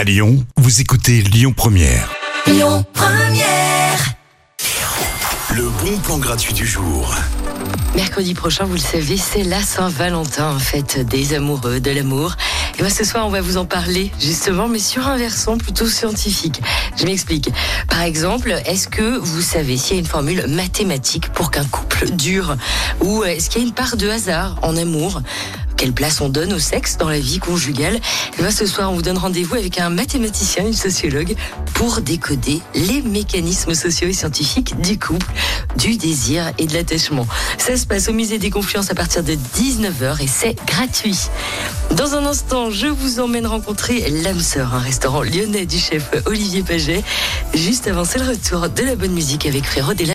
À Lyon, vous écoutez Lyon Première. Lyon Première. Le bon plan gratuit du jour. Mercredi prochain, vous le savez, c'est la Saint-Valentin, fête des amoureux, de l'amour. Et bien ce soir, on va vous en parler justement, mais sur un versant plutôt scientifique. Je m'explique. Par exemple, est-ce que vous savez s'il y a une formule mathématique pour qu'un couple dure? Ou est-ce qu'il y a une part de hasard en amour? Quelle place on donne au sexe dans la vie conjugale. Et bien ce soir, on vous donne rendez-vous avec un mathématicien, une sociologue, pour décoder les mécanismes sociaux et scientifiques du couple, du désir et de l'attachement. Ça se passe au musée des confiances à partir de 19h et c'est gratuit. Dans un instant, je vous emmène rencontrer l'âme sœur, un restaurant lyonnais du chef Olivier Paget. Juste avant, c'est le retour de la bonne musique avec Frérot Della.